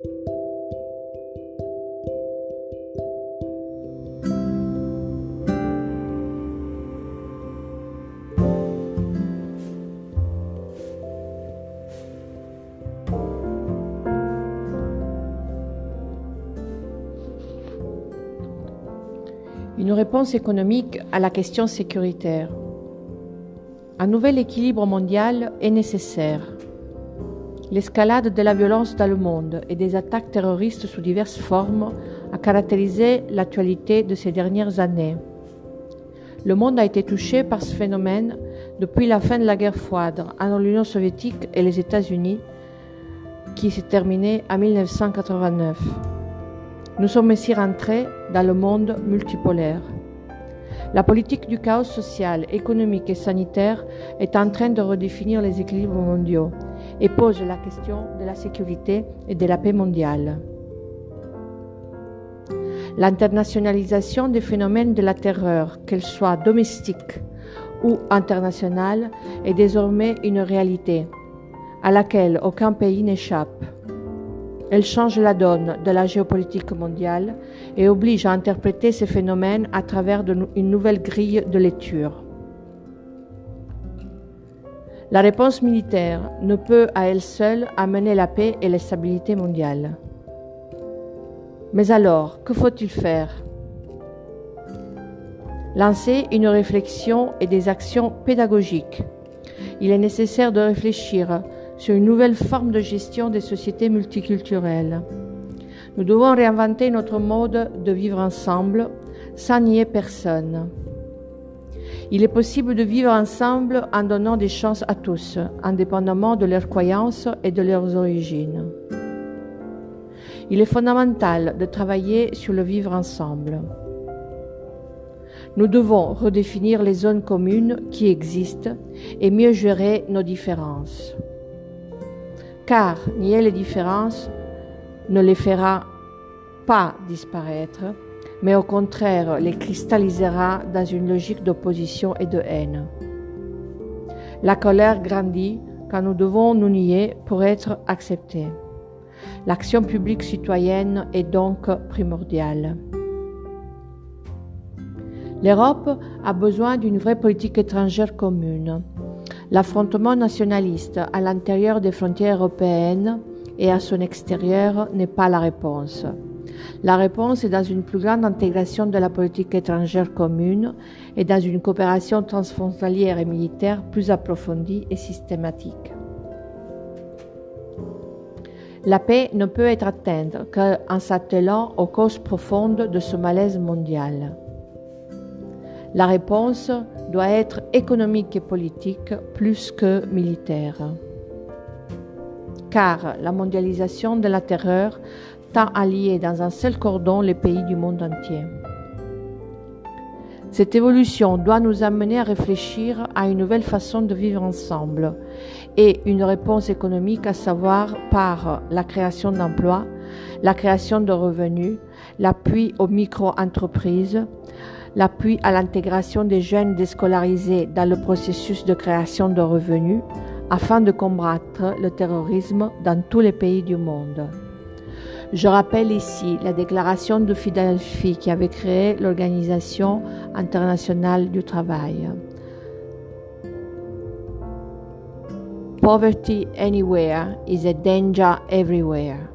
Une réponse économique à la question sécuritaire. Un nouvel équilibre mondial est nécessaire. L'escalade de la violence dans le monde et des attaques terroristes sous diverses formes a caractérisé l'actualité de ces dernières années. Le monde a été touché par ce phénomène depuis la fin de la guerre froide entre l'Union soviétique et les États-Unis, qui s'est terminée en 1989. Nous sommes ici rentrés dans le monde multipolaire. La politique du chaos social, économique et sanitaire est en train de redéfinir les équilibres mondiaux et pose la question de la sécurité et de la paix mondiale. L'internationalisation des phénomènes de la terreur, qu'elle soit domestique ou internationale, est désormais une réalité à laquelle aucun pays n'échappe. Elle change la donne de la géopolitique mondiale et oblige à interpréter ces phénomènes à travers une nouvelle grille de lecture. La réponse militaire ne peut à elle seule amener la paix et la stabilité mondiale. Mais alors, que faut-il faire? Lancer une réflexion et des actions pédagogiques. Il est nécessaire de réfléchir sur une nouvelle forme de gestion des sociétés multiculturelles. Nous devons réinventer notre mode de vivre ensemble sans nier personne. Il est possible de vivre ensemble en donnant des chances à tous, indépendamment de leurs croyances et de leurs origines. Il est fondamental de travailler sur le vivre ensemble. Nous devons redéfinir les zones communes qui existent et mieux gérer nos différences car nier les différences ne les fera pas disparaître, mais au contraire les cristallisera dans une logique d'opposition et de haine. La colère grandit quand nous devons nous nier pour être acceptés. L'action publique citoyenne est donc primordiale. L'Europe a besoin d'une vraie politique étrangère commune L'affrontement nationaliste à l'intérieur des frontières européennes et à son extérieur n'est pas la réponse. La réponse est dans une plus grande intégration de la politique étrangère commune et dans une coopération transfrontalière et militaire plus approfondie et systématique. La paix ne peut être atteinte qu'en s'attelant aux causes profondes de ce malaise mondial. La réponse doit être économique et politique plus que militaire. Car la mondialisation de la terreur tend à lier dans un seul cordon les pays du monde entier. Cette évolution doit nous amener à réfléchir à une nouvelle façon de vivre ensemble et une réponse économique à savoir par la création d'emplois, la création de revenus, l'appui aux micro-entreprises, l'appui à l'intégration des jeunes déscolarisés dans le processus de création de revenus afin de combattre le terrorisme dans tous les pays du monde. Je rappelle ici la déclaration de Philadelphie qui avait créé l'Organisation internationale du travail. Poverty anywhere is a danger everywhere.